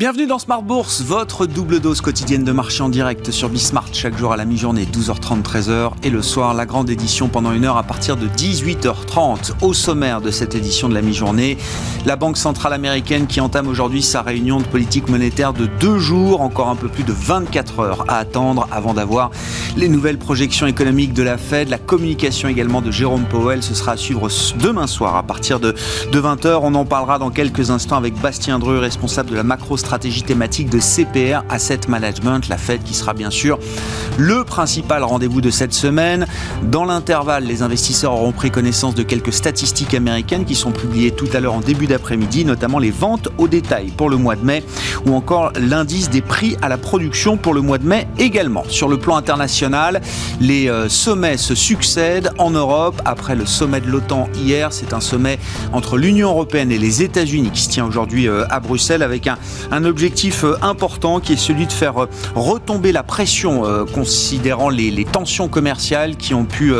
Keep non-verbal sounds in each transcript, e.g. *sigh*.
Bienvenue dans Smart Bourse, votre double dose quotidienne de marché en direct sur Bismart chaque jour à la mi-journée 12h30 13h et le soir la grande édition pendant une heure à partir de 18h30. Au sommaire de cette édition de la mi-journée, la Banque centrale américaine qui entame aujourd'hui sa réunion de politique monétaire de deux jours, encore un peu plus de 24 heures à attendre avant d'avoir les nouvelles projections économiques de la Fed, la communication également de Jérôme Powell, ce sera à suivre demain soir à partir de, de 20h. On en parlera dans quelques instants avec Bastien Dreux, responsable de la macro stratégie thématique de CPR Asset Management, la Fed qui sera bien sûr le principal rendez-vous de cette semaine. Dans l'intervalle, les investisseurs auront pris connaissance de quelques statistiques américaines qui sont publiées tout à l'heure en début d'après-midi, notamment les ventes au détail pour le mois de mai ou encore l'indice des prix à la production pour le mois de mai également. Sur le plan international, les euh, sommets se succèdent en Europe après le sommet de l'OTAN hier. C'est un sommet entre l'Union européenne et les États-Unis qui se tient aujourd'hui euh, à Bruxelles avec un un objectif euh, important qui est celui de faire euh, retomber la pression euh, considérant les, tensions commerciales qui ont pu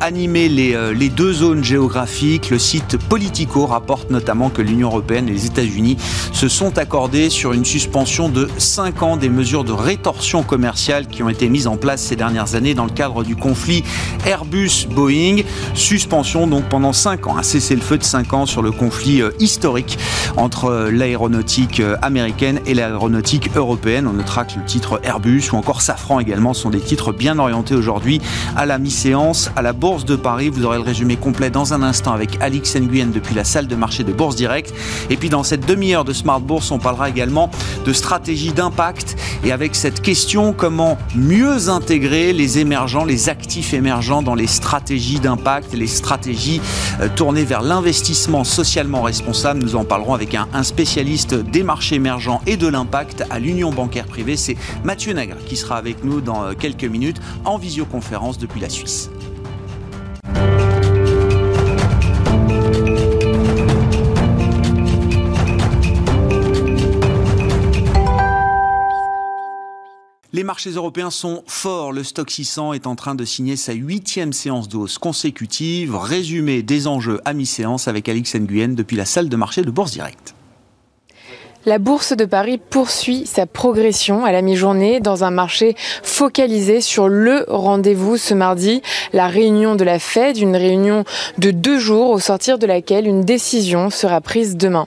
animer les, deux zones géographiques. Le site Politico rapporte notamment que l'Union européenne et les États-Unis se sont accordés sur une suspension de 5 ans des mesures de rétorsion commerciale qui ont été mises en place ces dernières années dans le cadre du conflit Airbus-Boeing. Suspension donc pendant 5 ans, un cessez-le-feu de 5 ans sur le conflit historique entre l'aéronautique américaine américaine et l'aéronautique européenne. On notera que le titre Airbus ou encore Safran également sont des titres bien orientés aujourd'hui à la mi-séance à la Bourse de Paris. Vous aurez le résumé complet dans un instant avec Alix Nguyen depuis la salle de marché de Bourse Direct. Et puis dans cette demi-heure de Smart Bourse, on parlera également de stratégie d'impact et avec cette question comment mieux intégrer les émergents, les actifs émergents dans les stratégies d'impact, les stratégies euh, tournées vers l'investissement socialement responsable. Nous en parlerons avec un, un spécialiste des marchés et de l'impact à l'Union bancaire privée. C'est Mathieu Nagre qui sera avec nous dans euh, quelques minutes en visioconférence depuis la Suisse. Les marchés européens sont forts. Le stock 600 est en train de signer sa huitième séance d'hausse consécutive. Résumé des enjeux à mi-séance avec Alix Nguyen depuis la salle de marché de Bourse Direct. La bourse de Paris poursuit sa progression à la mi-journée dans un marché focalisé sur le rendez-vous ce mardi, la réunion de la Fed, une réunion de deux jours au sortir de laquelle une décision sera prise demain.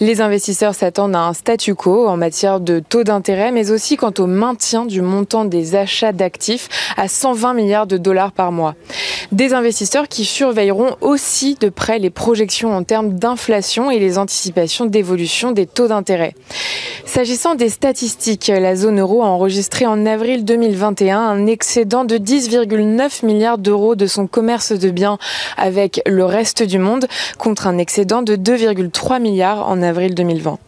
Les investisseurs s'attendent à un statu quo en matière de taux d'intérêt, mais aussi quant au maintien du montant des achats d'actifs à 120 milliards de dollars par mois. Des investisseurs qui surveilleront aussi de près les projections en termes d'inflation et les anticipations d'évolution des taux d'intérêt S'agissant des statistiques, la zone euro a enregistré en avril 2021 un excédent de 10,9 milliards d'euros de son commerce de biens avec le reste du monde contre un excédent de 2,3 milliards en avril 2020.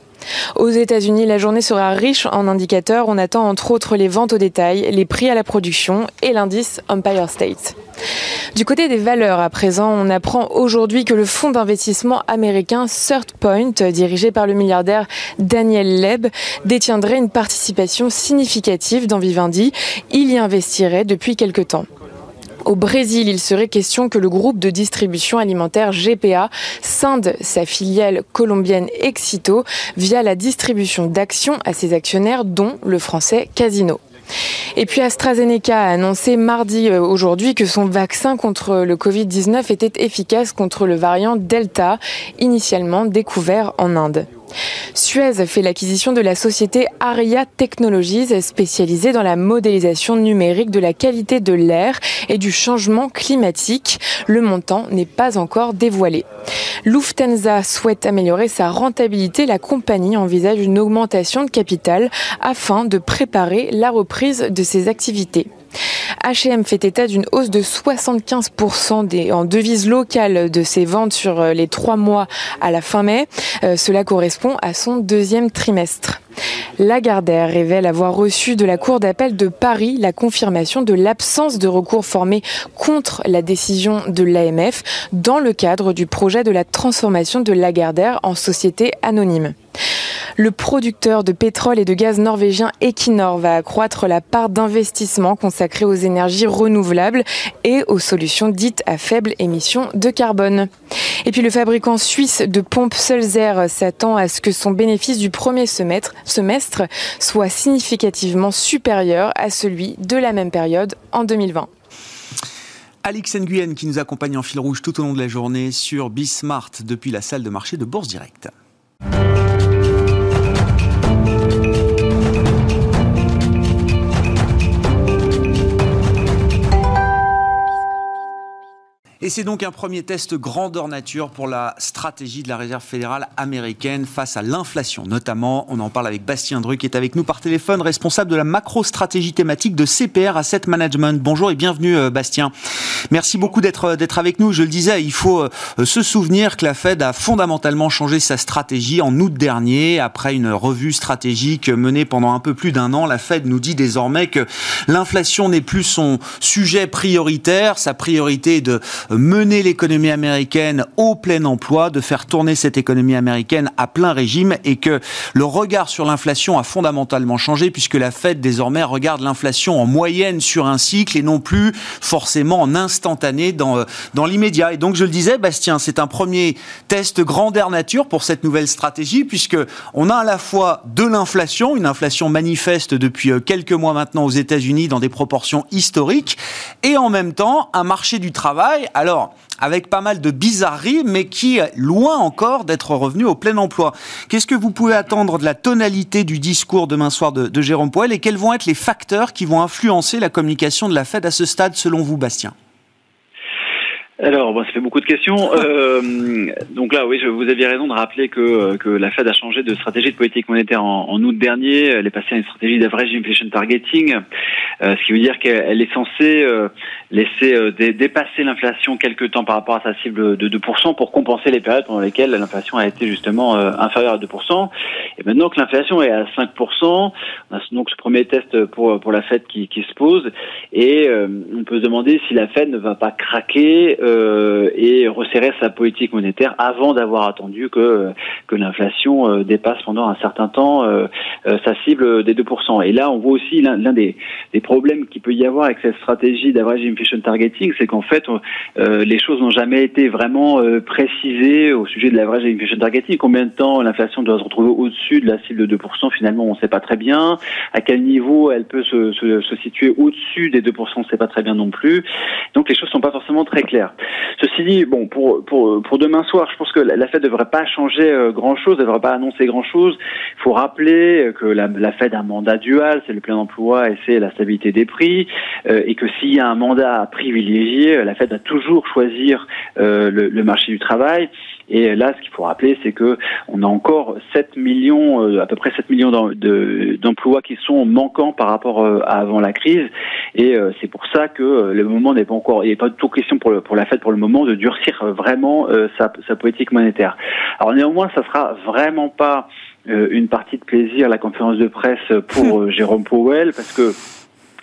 Aux États-Unis, la journée sera riche en indicateurs. On attend entre autres les ventes au détail, les prix à la production et l'indice Empire State. Du côté des valeurs, à présent, on apprend aujourd'hui que le fonds d'investissement américain Third Point, dirigé par le milliardaire Daniel Leb, détiendrait une participation significative dans Vivendi. Il y investirait depuis quelque temps. Au Brésil, il serait question que le groupe de distribution alimentaire GPA scinde sa filiale colombienne Exito via la distribution d'actions à ses actionnaires, dont le français Casino. Et puis AstraZeneca a annoncé mardi euh, aujourd'hui que son vaccin contre le Covid-19 était efficace contre le variant Delta, initialement découvert en Inde. Suez fait l'acquisition de la société Aria Technologies, spécialisée dans la modélisation numérique de la qualité de l'air et du changement climatique. Le montant n'est pas encore dévoilé. Lufthansa souhaite améliorer sa rentabilité. La compagnie envisage une augmentation de capital afin de préparer la reprise de ses activités. H&M fait état d'une hausse de 75% en devises locales de ses ventes sur euh, les trois mois à la fin mai. Euh, cela correspond à son deuxième trimestre. Lagardère révèle avoir reçu de la Cour d'appel de Paris la confirmation de l'absence de recours formé contre la décision de l'AMF dans le cadre du projet de la transformation de Lagardère en société anonyme. Le producteur de pétrole et de gaz norvégien Equinor va accroître la part d'investissement consacrée aux énergies renouvelables et aux solutions dites à faible émission de carbone. Et puis le fabricant suisse de pompes Sulzer s'attend à ce que son bénéfice du premier semestre, semestre soit significativement supérieur à celui de la même période en 2020. Alix Nguyen qui nous accompagne en fil rouge tout au long de la journée sur Bismart depuis la salle de marché de Bourse Directe. Et c'est donc un premier test grandeur nature pour la stratégie de la Réserve fédérale américaine face à l'inflation. Notamment, on en parle avec Bastien Dru qui est avec nous par téléphone, responsable de la macro-stratégie thématique de CPR Asset Management. Bonjour et bienvenue euh, Bastien. Merci beaucoup d'être euh, d'être avec nous. Je le disais, il faut euh, se souvenir que la Fed a fondamentalement changé sa stratégie en août dernier après une revue stratégique menée pendant un peu plus d'un an. La Fed nous dit désormais que l'inflation n'est plus son sujet prioritaire. Sa priorité est de mener l'économie américaine au plein emploi, de faire tourner cette économie américaine à plein régime et que le regard sur l'inflation a fondamentalement changé puisque la Fed désormais regarde l'inflation en moyenne sur un cycle et non plus forcément en instantané dans, euh, dans l'immédiat. Et donc je le disais, Bastien, c'est un premier test grandeur nature pour cette nouvelle stratégie puisque on a à la fois de l'inflation, une inflation manifeste depuis euh, quelques mois maintenant aux États-Unis dans des proportions historiques et en même temps un marché du travail alors, avec pas mal de bizarreries, mais qui est loin encore d'être revenu au plein emploi. Qu'est-ce que vous pouvez attendre de la tonalité du discours demain soir de, Jérôme Poel et quels vont être les facteurs qui vont influencer la communication de la Fed à ce stade, selon vous, Bastien? Alors, bon, ça fait beaucoup de questions. *laughs* Euh, donc là, oui, je, vous aviez raison de rappeler que, que la Fed a changé de stratégie de politique monétaire en, en août dernier. Elle est passée à une stratégie d'average inflation targeting, euh, ce qui veut dire qu'elle est censée euh, laisser euh, dé, dépasser l'inflation quelques temps par rapport à sa cible de 2% pour compenser les périodes pendant lesquelles l'inflation a été justement euh, inférieure à 2%. Et maintenant que l'inflation est à 5%, on a donc ce premier test pour, pour la Fed qui, qui se pose et euh, on peut se demander si la Fed ne va pas craquer euh, et resserrer sa politique monétaire avant d'avoir attendu que, que l'inflation euh, dépasse pendant un certain temps euh, sa cible des 2%. Et là, on voit aussi l'un des, problèmes qu'il peut y avoir avec cette stratégie d'average inflation targeting, c'est qu'en fait, les choses n'ont jamais été vraiment précisées au sujet de l'average inflation targeting. Combien de temps l'inflation doit se retrouver au-dessus de la cible de 2% Finalement, on ne sait pas très bien. À quel niveau elle peut se, situer au-dessus des 2%, on ne sait pas très bien non plus. Donc les choses sont pas forcément très claires. Ceci dit, bon, pour, pour, pour demain soir, je pense que la Fed ne devrait pas changer euh, grand-chose, elle ne devrait pas annoncer grand-chose. Il faut rappeler que la, la Fed a un mandat dual, c'est le plein emploi et c'est la stabilité des prix, euh, et que s'il y a un mandat à privilégier, la Fed va toujours choisir euh, le marché du travail. Et là, ce qu'il faut rappeler, c'est que on a encore 7 millions, euh, à peu près 7 millions d'emplois qui sont manquants par rapport euh, à avant la crise. Et euh, c'est pour ça que le moment n'est pas encore, il n'est pas du tout question pour, le, pour la Fed pour le moment de durcir vraiment sa, sa politique monétaire. Alors néanmoins, ça sera vraiment pas une partie de plaisir la conférence de presse pour *laughs* Jérôme Powell parce que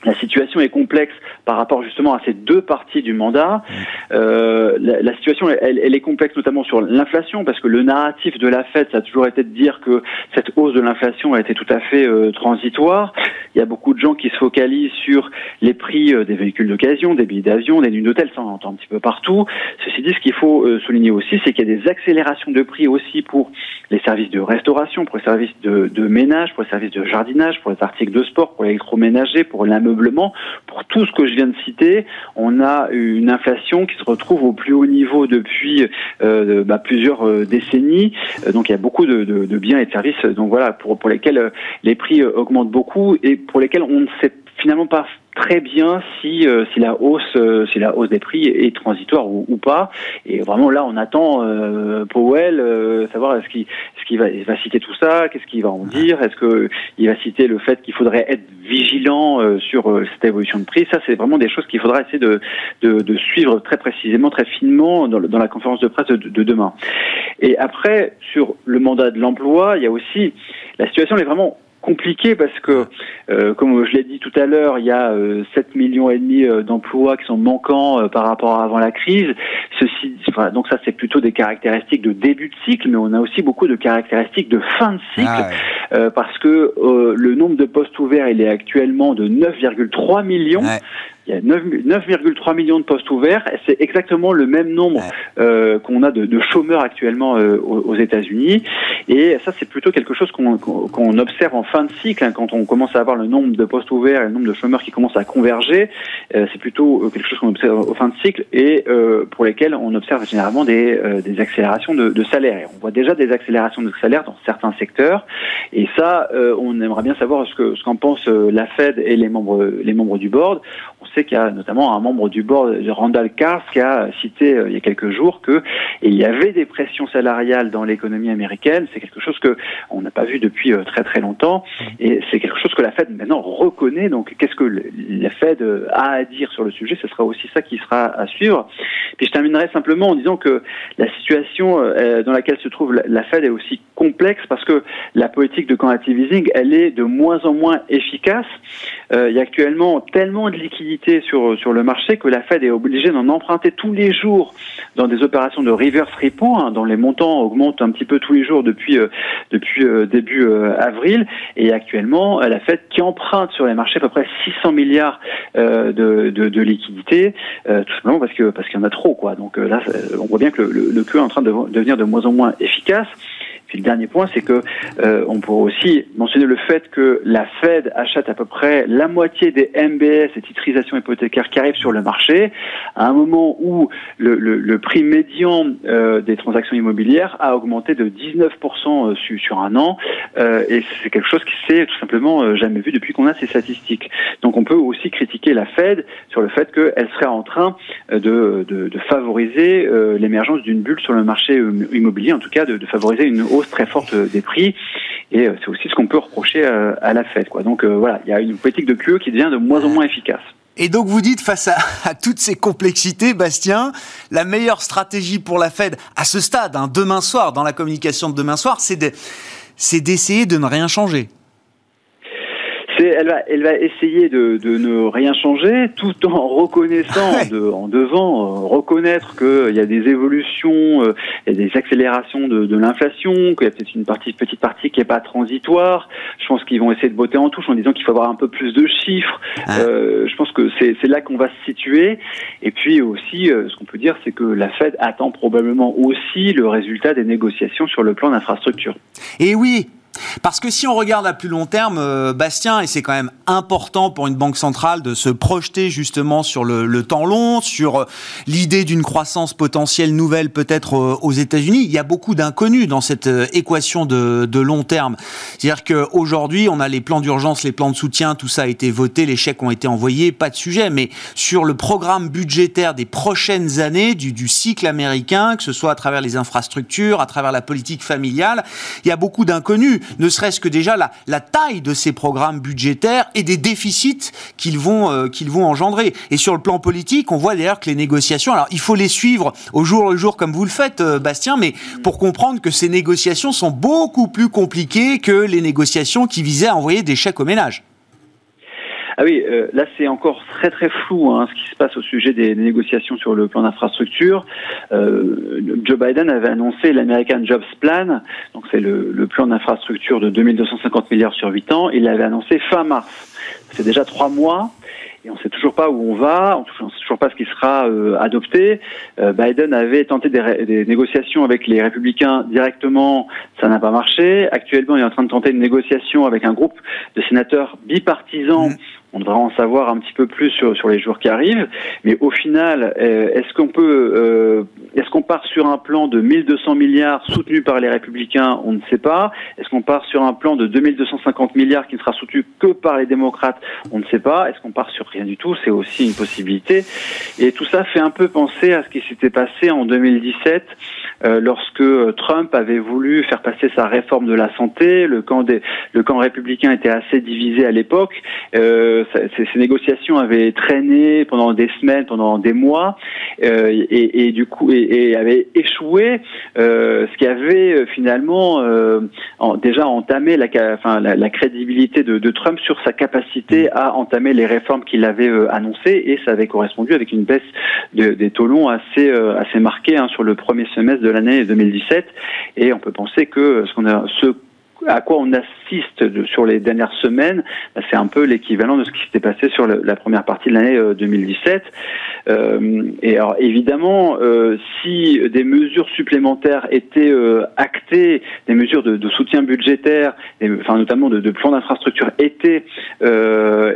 la situation est complexe par rapport justement à ces deux parties du mandat. Euh, la, la, situation, elle, elle, est complexe notamment sur l'inflation, parce que le narratif de la Fed, ça a toujours été de dire que cette hausse de l'inflation a été tout à fait euh, transitoire. Il y a beaucoup de gens qui se focalisent sur les prix euh, des véhicules d'occasion, des billets d'avion, des nuits d'hôtel, ça on entend un petit peu partout. Ceci dit, ce qu'il faut euh, souligner aussi, c'est qu'il y a des accélérations de prix aussi pour les services de restauration, pour les services de, de ménage, pour les services de jardinage, pour les articles de sport, pour l'électroménager, pour pour tout ce que je viens de citer. On a une inflation qui se retrouve au plus haut niveau depuis euh, bah, plusieurs euh, décennies. Euh, donc il y a beaucoup de, biens et de services donc voilà pour lesquels les prix augmentent beaucoup et pour lesquels on ne sait finalement pas très bien si euh, si la hausse euh, si la hausse des prix est transitoire ou, ou pas. Et vraiment là on attend euh, Powell savoir est-ce qu'il est-ce qu'il va, va citer tout ça qu'est-ce qu'il va en dire est-ce que il va citer le fait qu'il faudrait être vigilant sur cette évolution de prix. Ça c'est vraiment des choses qu'il faudra essayer de, de, de suivre très précisément très finement dans, dans la conférence de presse de, de, demain. Et après sur le mandat de l'emploi il y a aussi la situation est vraiment compliqué parce que, euh, comme je l'ai dit tout à l'heure, il y a 7 millions et demi d'emplois qui sont manquants par rapport à avant la crise. Ceci, donc ça, c'est plutôt des caractéristiques de début de cycle, mais on a aussi beaucoup de caractéristiques de fin de cycle ah parce que le nombre de postes ouverts, il est actuellement de 9,3 millions. Il y a 9,3 millions de postes ouverts. C'est exactement le même nombre euh, qu'on a de, de, chômeurs actuellement euh, aux, États-Unis. Et ça, c'est plutôt quelque chose qu'on observe en fin de cycle, hein, quand on commence à avoir le nombre de postes ouverts et le nombre de chômeurs qui commencent à converger. Euh, c'est plutôt euh, quelque chose qu'on observe au fin de cycle et euh, pour lesquels on observe généralement des, des accélérations de, de salaire. on voit déjà des accélérations de salaire dans certains secteurs. Et ça, on aimerait bien savoir ce qu'en ce pense la Fed et les membres, les membres du board. On sait qu'il y a notamment un membre du board, Randall Kars, qui a cité euh, il y a quelques jours que il y avait des pressions salariales dans l'économie américaine. C'est quelque chose que on n'a pas vu depuis euh, très très longtemps, et c'est quelque chose que la Fed maintenant reconnaît. Donc, qu'est-ce que la Fed euh, a à dire sur le sujet? Ce sera aussi ça qui sera à suivre. Puis je terminerai simplement en disant que la situation dans laquelle se trouve la Fed est aussi complexe parce que la politique de quantitative easing, elle est de moins en moins efficace. Il y a actuellement tellement de liquidités sur, sur le marché que la Fed est obligée d'en emprunter tous les jours dans des opérations de reverse repo, hein, dont les montants augmentent un petit peu tous les jours depuis, euh, depuis euh, début euh, avril. Et actuellement, la Fed qui emprunte sur les marchés à peu près 600 milliards de, de, liquidités, tout simplement parce que parce qu'il y en a trop. Quoi. Donc là, on voit bien que le, le, est en train de devenir de moins en moins efficace. Puis le dernier point, c'est que euh, on pourrait aussi mentionner le fait que la Fed achète à peu près la moitié des MBS et titrisations hypothécaires qui arrivent sur le marché, à un moment où le, le, le prix médian euh, des transactions immobilières a augmenté de 19% euh, sur, sur un an, euh, et c'est quelque chose qui s'est tout simplement euh, jamais vu depuis qu'on a ces statistiques. Donc on peut aussi critiquer la Fed sur le fait qu'elle serait en train de, de, de favoriser l'émergence d'une bulle sur le marché immobilier, en tout cas de, de favoriser une très forte des prix. Et euh, c'est aussi ce qu'on peut reprocher euh, à la Fed. Quoi. Donc euh, voilà, il y a une politique de QE qui devient de moins en moins efficace. Et donc vous dites face à, toutes ces complexités, Bastien, la meilleure stratégie pour la Fed à ce stade, hein, demain soir, dans la communication de demain soir, c'est d'essayer de ne rien changer elle va, elle va essayer de, de, ne rien changer, tout en *laughs* reconnaissant, de, en devant euh, reconnaître qu'il y a des évolutions, euh, il y a des accélérations de, de l'inflation, qu'il y a peut-être une partie, petite partie qui est pas transitoire. Je pense qu'ils vont essayer de botter en touche en disant qu'il faut avoir un peu plus de chiffres. Euh, je pense que c'est là qu'on va se situer. Et puis aussi, euh, ce qu'on peut dire, c'est que la Fed attend probablement aussi le résultat des négociations sur le plan d'infrastructure. Et oui, parce que si on regarde à plus long terme, euh, Bastien, et c'est quand même important pour une banque centrale de se projeter justement sur le, temps long, sur euh, l'idée d'une croissance potentielle nouvelle peut-être euh, aux États-Unis, il y a beaucoup d'inconnus dans cette équation de, long terme. C'est-à-dire qu'aujourd'hui, on a les plans d'urgence, les plans de soutien, tout ça a été voté, les chèques ont été envoyés, pas de sujet. Mais sur le programme budgétaire des prochaines années du, du cycle américain, que ce soit à travers les infrastructures, à travers la politique familiale, il y a beaucoup d'inconnus ne serait-ce que déjà la, la, taille de ces programmes budgétaires et des déficits qu'ils vont, euh, qu'ils vont engendrer. Et sur le plan politique, on voit d'ailleurs que les négociations, alors il faut les suivre au jour le jour comme vous le faites, euh, Bastien, mais pour comprendre que ces négociations sont beaucoup plus compliquées que les négociations qui visaient à envoyer des chèques aux ménages. Ah oui, euh, là c'est encore très très flou hein, ce qui se passe au sujet des négociations sur le plan d'infrastructure. Euh, Joe Biden avait annoncé l'American Jobs Plan, donc c'est le, le, plan d'infrastructure de 2250 milliards sur 8 ans. Il l'avait annoncé fin mars. C'est déjà trois mois et on ne sait toujours pas où on va, on ne sait toujours pas ce qui sera euh, adopté. Euh, Biden avait tenté des, des, négociations avec les républicains directement, ça n'a pas marché. Actuellement, il est en train de tenter une négociation avec un groupe de sénateurs bipartisans. Mmh. On devrait en savoir un petit peu plus sur, sur les jours qui arrivent. Mais au final, euh, est-ce qu'on peut, euh, est-ce qu'on part sur un plan de 1200 milliards soutenu par les républicains? On ne sait pas. Est-ce qu'on part sur un plan de 2250 milliards qui ne sera soutenu que par les démocrates? On ne sait pas. Est-ce qu'on part sur rien du tout? C'est aussi une possibilité. Et tout ça fait un peu penser à ce qui s'était passé en 2017 euh, lorsque Trump avait voulu faire passer sa réforme de la santé. Le camp des, le camp républicain était assez divisé à l'époque. Ces, négociations avaient traîné pendant des semaines, pendant des mois, et, du coup et, avait échoué, ce qui avait finalement déjà entamé la, crédibilité de, Trump sur sa capacité à entamer les réformes qu'il avait annoncées et ça avait correspondu avec une baisse des taux longs assez assez marquée hein, sur le premier semestre de l'année 2017 et on peut penser que ce qu'on a ce à quoi on assiste sur les dernières semaines, bah, c'est un peu l'équivalent de ce qui s'était passé sur la première partie de l'année 2017. Euh, euh, et alors évidemment, euh, si des mesures supplémentaires étaient actées, des mesures de, soutien budgétaire, enfin notamment de, de plans d'infrastructure étaient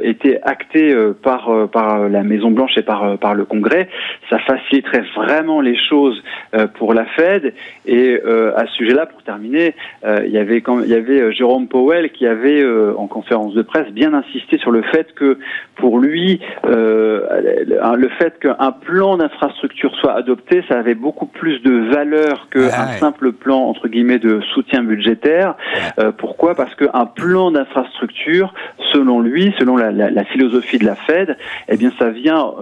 étaient actées par par la Maison Blanche et par par le Congrès, ça faciliterait vraiment les choses pour la Fed. Et à ce sujet-là, pour terminer, il y avait quand il y avait euh, Jérôme Powell qui avait, euh, en conférence de presse, bien insisté sur le fait que, pour lui, euh, le fait qu'un plan d'infrastructure soit adopté, ça avait beaucoup plus de valeur qu'un simple plan, entre guillemets, de soutien budgétaire. pourquoi? Parce qu'un plan d'infrastructure, selon lui, selon la, la, philosophie de la Fed, eh bien, ça vient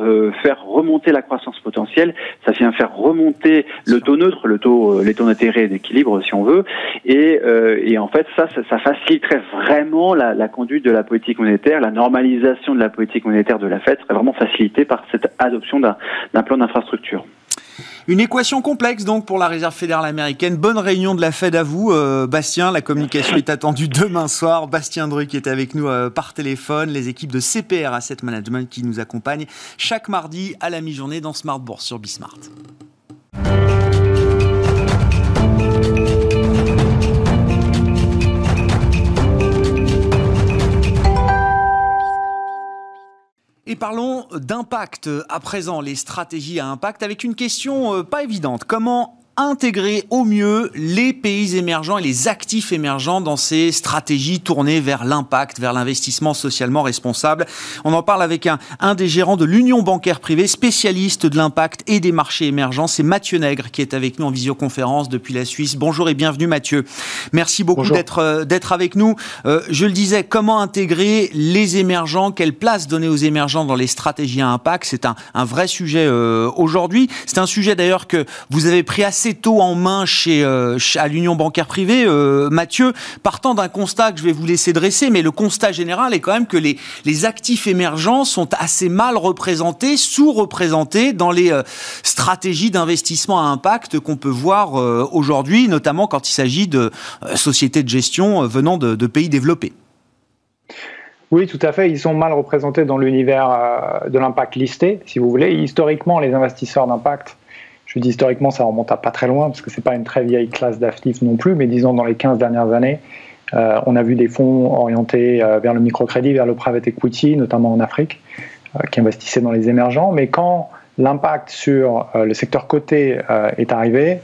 faire remonter la croissance potentielle, ça vient faire remonter le taux neutre, le taux, les taux d'intérêt d'équilibre, si on veut, et, et en fait, ça, ça, faciliterait vraiment la, conduite de la politique monétaire, la normalisation de la politique monétaire de la Fed serait vraiment facilitée par cette adoption d'un plan d'infrastructure. Une équation complexe donc pour la Réserve fédérale américaine. Bonne réunion de la Fed à vous, euh, Bastien. La communication est attendue demain soir. Bastien Druc est avec nous euh, par téléphone. Les équipes de CPR Asset Management qui nous accompagnent chaque mardi à la mi-journée dans Smart Bourse sur Bismart. Parlons d'impact à présent, les stratégies à impact, avec une question euh, pas évidente. Comment intégrer au mieux les pays émergents et les actifs émergents dans ces stratégies tournées vers l'impact, vers l'investissement socialement responsable. On en parle avec un, un des gérants de l'Union bancaire privée, spécialiste de l'impact et des marchés émergents. C'est Mathieu Nègre qui est avec nous en visioconférence depuis la Suisse. Bonjour et bienvenue Mathieu. Merci beaucoup d'être euh, d'être avec nous. Euh, je le disais, comment intégrer les émergents? Quelle place donner aux émergents dans les stratégies à impact? C'est un, un vrai sujet euh, aujourd'hui. C'est un sujet d'ailleurs que vous avez pris assez tôt en main chez, euh, à l'Union bancaire privée, euh, Mathieu, partant d'un constat que je vais vous laisser dresser, mais le constat général est quand même que les, les actifs émergents sont assez mal représentés, sous-représentés dans les euh, stratégies d'investissement à impact qu'on peut voir aujourd'hui, notamment quand il s'agit de sociétés de gestion venant de pays développés. Oui, tout à fait. Ils sont mal représentés dans l'univers de l'impact listé, si vous voulez. Historiquement, les investisseurs d'impact je dis historiquement, ça remonte à pas très loin, parce que c'est pas une très vieille classe d'actifs non plus, mais disons dans les 15 dernières années, euh, on a vu des fonds orientés euh, vers le microcrédit, vers le private equity, notamment en Afrique, euh, qui investissaient dans les émergents. Mais quand l'impact sur le secteur coté est arrivé,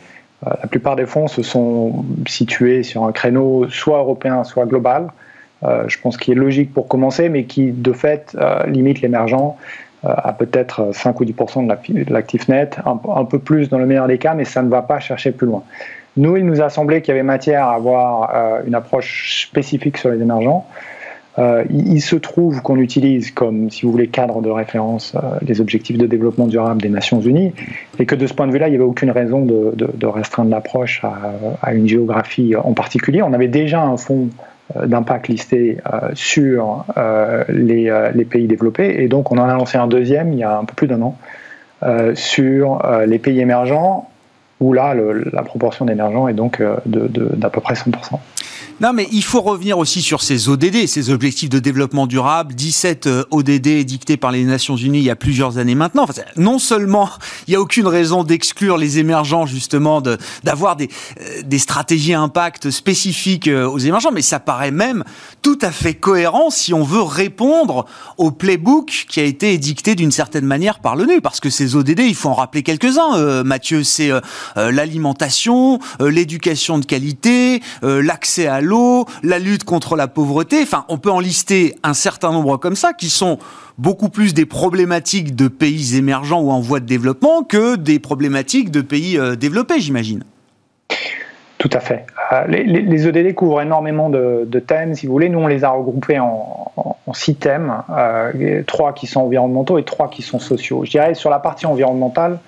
la plupart des fonds se sont situés sur un créneau soit européen, soit global. je pense qu'il est logique pour commencer, mais qui de fait limite l'émergent à peut-être 5 ou 10% de l'actif net, un, peu plus dans le meilleur des cas, mais ça ne va pas chercher plus loin. Nous, il nous a semblé qu'il y avait matière à avoir euh, une approche spécifique sur les émergents. Euh, il, se trouve qu'on utilise comme, si vous voulez, cadre de référence euh, les objectifs de développement durable des Nations Unies, et que de ce point de vue-là, il n'y avait aucune raison de, restreindre l'approche à, une géographie en particulier. On avait déjà un fonds euh, d'impact listé euh, sur euh, les, les, pays développés. Et donc, on en a lancé un deuxième il y a un peu plus d'un an sur les pays émergents, où là, la proportion d'émergents est donc d'à peu près 100%. Non, mais il faut revenir aussi sur ces ODD, ces objectifs de développement durable. 17 euh, ODD dictés par les Nations Unies il y a plusieurs années maintenant. Non seulement il n'y a aucune raison d'exclure les émergents, justement, d'avoir des, euh, des stratégies impact spécifiques euh, aux émergents, mais ça paraît même tout à fait cohérent si on veut répondre au playbook qui a été édicté d'une certaine manière par l'ONU. Parce que ces ODD, il faut en rappeler quelques-uns, Mathieu, c'est l'alimentation, l'éducation de qualité, l'accès à l'eau, la lutte contre la pauvreté. Enfin, on peut en lister un certain nombre comme ça qui sont beaucoup plus des problématiques de pays émergents ou en voie de développement que des problématiques de pays euh, développés, j'imagine. Tout à fait. Euh, les, ODD e couvrent énormément de, thèmes, si vous voulez. Nous, on les a regroupés en, six thèmes, euh, trois qui sont environnementaux et trois qui sont sociaux. Je dirais sur la partie environnementale,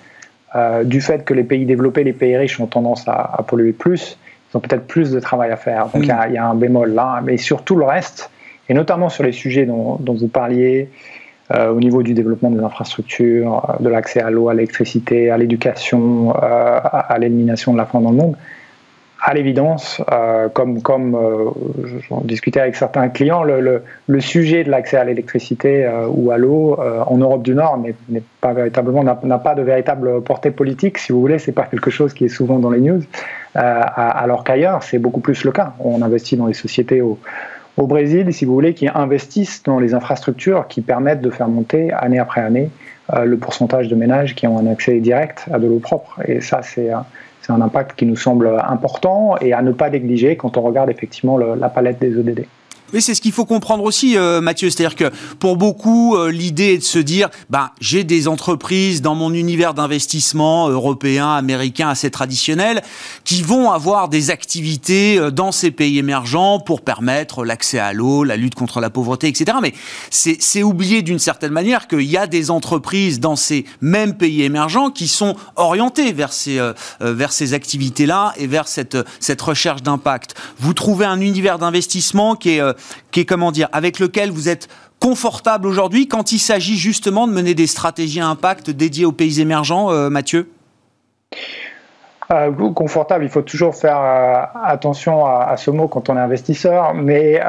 du fait que les pays développés, les pays riches ont tendance à, polluer plus, ils ont peut-être plus de travail à faire. Donc il y, y, a un bémol là, mais sur tout le reste, et notamment sur les sujets dont, dont vous parliez, euh, au niveau du développement des infrastructures, euh, de l'accès à l'eau, à l'électricité, à l'éducation, euh, à, l'élimination de la faim dans le monde. À l'évidence, comme, comme j'en discutais avec certains clients, le, sujet de l'accès à l'électricité ou à l'eau en Europe du Nord n'est pas véritablement n'a pas de véritable portée politique, si vous voulez. C'est pas quelque chose qui est souvent dans les news, alors qu'ailleurs c'est beaucoup plus le cas. On investit dans les sociétés au, au Brésil, si vous voulez, qui investissent dans les infrastructures qui permettent de faire monter année après année euh, le pourcentage de ménages qui ont un accès direct à de l'eau propre. Et ça, c'est un impact qui nous semble important et à ne pas négliger quand on regarde effectivement la palette des EDD. Mais c'est ce qu'il faut comprendre aussi, euh, Mathieu. C'est-à-dire que pour beaucoup, euh, l'idée est de se dire, ben, j'ai des entreprises dans mon univers d'investissement européen, américain assez traditionnel, qui vont avoir des activités euh, dans ces pays émergents pour permettre l'accès à l'eau, la lutte contre la pauvreté, etc. Mais c'est oublier d'une certaine manière qu'il y a des entreprises dans ces mêmes pays émergents qui sont orientées vers ces, vers ces activités-là et vers cette, cette recherche d'impact. Vous trouvez un univers d'investissement qui est qui comment dire, avec lequel vous êtes confortable aujourd'hui quand il s'agit justement de mener des stratégies à impact dédiées aux pays émergents, euh, Mathieu? Euh, confortable, il faut toujours faire euh, attention à, ce mot quand on est investisseur, mais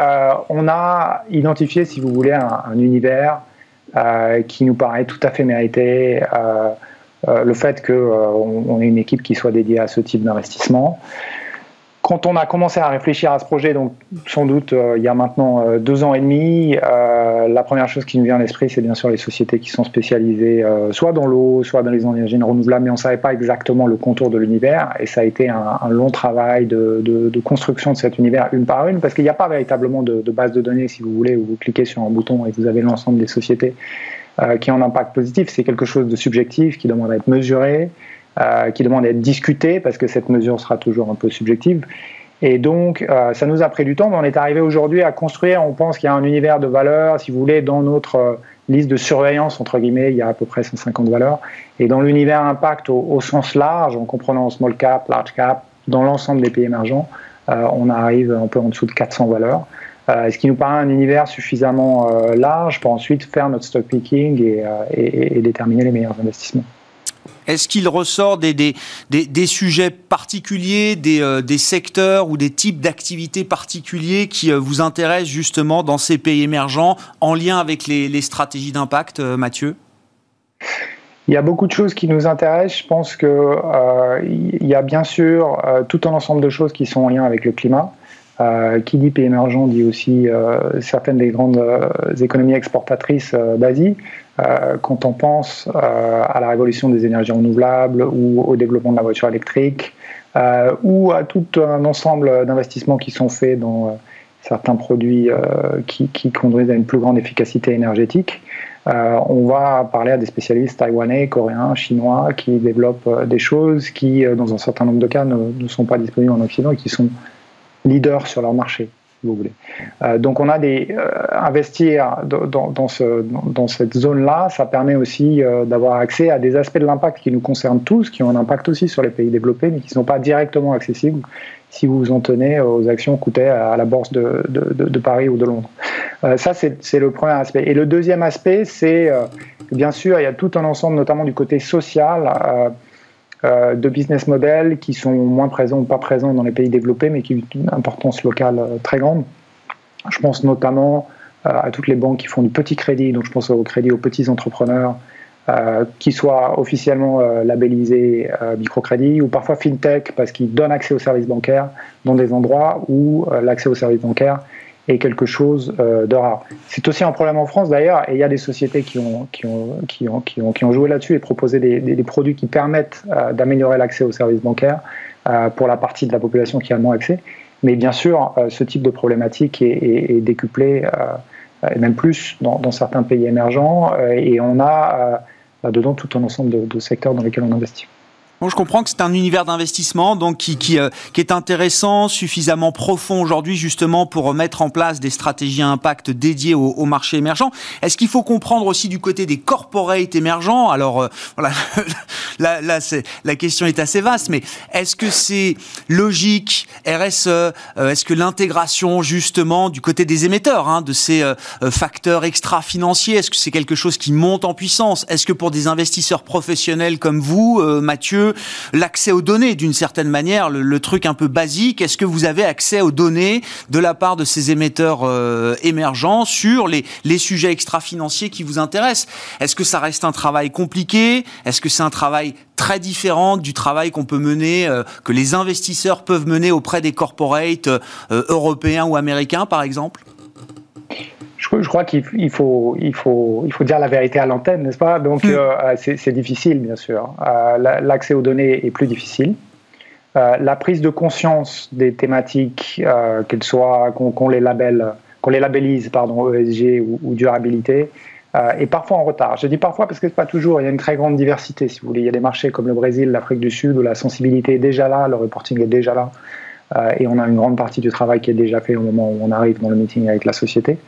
on a identifié, si vous voulez, un, univers qui nous paraît tout à fait mérité. le fait qu'on on ait une équipe qui soit dédiée à ce type d'investissement quand on a commencé à réfléchir à ce projet, donc sans doute euh, il y a maintenant euh, deux ans et demi, euh, la première chose qui nous vient à l'esprit, c'est bien sûr les sociétés qui sont spécialisées soit dans l'eau, soit dans les énergies renouvelables, mais on ne savait pas exactement le contour de l'univers, et ça a été un, long travail de, construction de cet univers une par une, parce qu'il n'y a pas véritablement de, base de données, si vous voulez, où vous cliquez sur un bouton et vous avez l'ensemble des sociétés qui ont un impact positif. C'est quelque chose de subjectif qui demande à être mesuré. Euh, qui demande à être discuté parce que cette mesure sera toujours un peu subjective. Et donc, euh, ça nous a pris du temps, mais on est arrivé aujourd'hui à construire. On pense qu'il y a un univers de valeurs, si vous voulez, dans notre euh, liste de surveillance, entre guillemets, il y a à peu près 150 valeurs. Et dans l'univers impact au, sens large, en comprenant small cap, large cap, dans l'ensemble des pays émergents, on arrive un peu en dessous de 400 valeurs. ce qui nous paraît un univers suffisamment large pour ensuite faire notre stock picking et déterminer les meilleurs investissements? Est-ce qu'il ressort des, sujets particuliers, des, euh, des, secteurs ou des types d'activités particuliers qui euh, vous intéressent justement dans ces pays émergents en lien avec les, stratégies d'impact, euh, Mathieu? Il y a beaucoup de choses qui nous intéressent. Je pense qu'il y a bien sûr tout un ensemble de choses qui sont en lien avec le climat. Qui dit pays émergent dit aussi certaines des grandes économies exportatrices d'Asie. Quand on pense à la révolution des énergies renouvelables ou au développement de la voiture électrique ou à tout un ensemble d'investissements qui sont faits dans certains produits qui, qui, conduisent à une plus grande efficacité énergétique, on va parler à des spécialistes taïwanais, coréens, chinois qui développent des choses qui, dans un certain nombre de cas, ne, ne, sont pas disponibles en Occident et qui sont leaders sur leur marché, vous voulez. Euh, donc on a des euh, investir dans, dans, ce, dans cette zone-là, ça permet aussi euh, d'avoir accès à des aspects de l'impact qui nous concernent tous, qui ont un impact aussi sur les pays développés, mais qui ne sont pas directement accessibles si vous vous en tenez aux actions coûtées à la bourse de, Paris ou de Londres. ça, c'est le premier aspect. Et le deuxième aspect, c'est bien sûr, il y a tout un ensemble, notamment du côté social euh, de business models qui sont moins présents ou pas présents dans les pays développés, mais qui ont une importance locale euh, très grande. Je pense notamment euh, à toutes les banques qui font du petit crédit, donc je pense au crédit aux petits entrepreneurs, qui soient officiellement labellisés microcrédit ou parfois fintech parce qu'ils donnent accès aux services bancaires dans des endroits où l'accès aux services bancaires est quelque chose euh, de rare. C'est aussi un problème en France d'ailleurs, et il y a des sociétés qui ont, qui ont, qui ont, qui ont, qui ont joué là-dessus et proposé des, des, produits qui permettent euh, d'améliorer l'accès aux services bancaires euh, pour la partie de la population qui a moins accès. Mais bien sûr, ce type de problématique est, est, décuplé, et même plus, dans, dans, certains pays émergents, et on a là-dedans tout un ensemble de, de secteurs dans lesquels on investit. Bon, je comprends que c'est un univers d'investissement donc qui, qui, euh, qui, est intéressant, suffisamment profond aujourd'hui justement pour mettre en place des stratégies à impact dédiées au, au marché émergent. Est-ce qu'il faut comprendre aussi du côté des corporates émergents? Alors euh, voilà, *laughs* là, là la question est assez vaste, mais est-ce que c'est logique RSE euh, Est-ce que l'intégration justement du côté des émetteurs, hein, de ces facteurs extra-financiers, est-ce que c'est quelque chose qui monte en puissance? Est-ce que pour des investisseurs professionnels comme vous, Mathieu, l'accès aux données d'une certaine manière, le, truc un peu basique. Est-ce que vous avez accès aux données de la part de ces émetteurs euh, émergents sur les, sujets extra-financiers qui vous intéressent? Est-ce que ça reste un travail compliqué? Est-ce que c'est un travail très différent du travail qu'on peut mener, euh, que les investisseurs peuvent mener auprès des corporates euh, européens ou américains, par exemple? Je, crois qu'il faut, il faut, il faut dire la vérité à l'antenne, n'est-ce pas? Donc, hmm. euh, c'est difficile, bien sûr. Euh, l'accès aux données est plus difficile. Euh, la prise de conscience des thématiques, qu'elles soient qu'on les labelle, qu'on les labellise, pardon, ESG ou, durabilité, est parfois en retard. Je dis parfois parce que c'est pas toujours. Il y a une très grande diversité, si vous voulez. Il y a des marchés comme le Brésil, l'Afrique du Sud où la sensibilité est déjà là, le reporting est déjà là. Euh, et on a une grande partie du travail qui est déjà fait au moment où on arrive dans le meeting avec la société.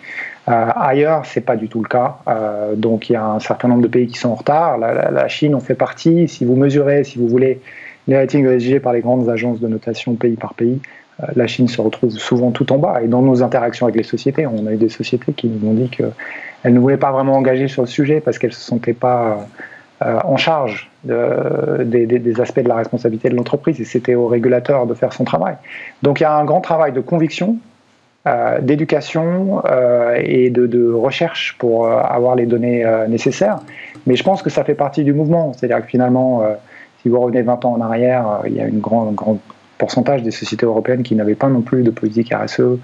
Euh, ailleurs, c'est pas du tout le cas. Euh, donc il y a un certain nombre de pays qui sont en retard. La, Chine en fait partie. Si vous mesurez, si vous voulez, les ratings ESG par les grandes agences de notation pays par pays, la Chine se retrouve souvent tout en bas. Et dans nos interactions avec les sociétés, on a eu des sociétés qui nous ont dit qu'elles ne voulaient pas vraiment engager sur le sujet parce qu'elles se sentaient pas euh, en charge des, aspects de la responsabilité de l'entreprise et c'était au régulateur de faire son travail. Donc il y a un grand travail de conviction, euh, d'éducation euh, et de, recherche pour avoir les données nécessaires. Mais je pense que ça fait partie du mouvement. C'est-à-dire que finalement, si vous revenez 20 ans en arrière, il y a une grande, grand pourcentage des sociétés européennes qui n'avaient pas non plus de politique RSE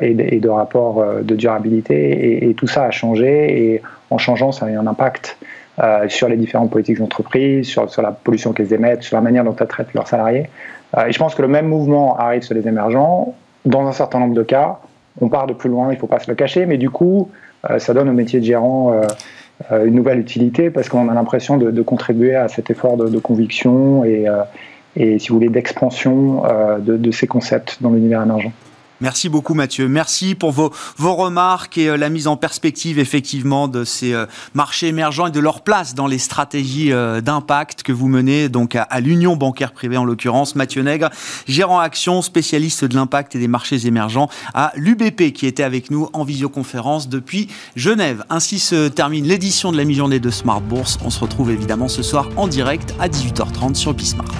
et, de, rapport de durabilité. Et, tout ça a changé. Et en changeant, ça a eu un impact euh, sur les différentes politiques d'entreprise, sur, sur, la pollution qu'elles émettent, sur la manière dont elles traitent leurs salariés. Euh, et je pense que le même mouvement arrive sur les émergents. Dans un certain nombre de cas, on part de plus loin, il ne faut pas se le cacher, mais du coup, euh, ça donne au métier de gérant une nouvelle utilité parce qu'on a l'impression de, de, contribuer à cet effort de, de conviction et, et, si vous voulez, d'expansion de, de, ces concepts dans l'univers émergent. Merci beaucoup Mathieu. Merci pour vos, vos remarques et euh, la mise en perspective effectivement de ces euh, marchés émergents et de leur place dans les stratégies euh, d'impact que vous menez donc à, l'Union bancaire privée en l'occurrence. Mathieu Nègre, gérant action, spécialiste de l'impact et des marchés émergents à l'UBP qui était avec nous en visioconférence depuis Genève. Ainsi se termine l'édition de la mi-journée de Smart Bourse. On se retrouve évidemment ce soir en direct à 18h30 sur Bismart.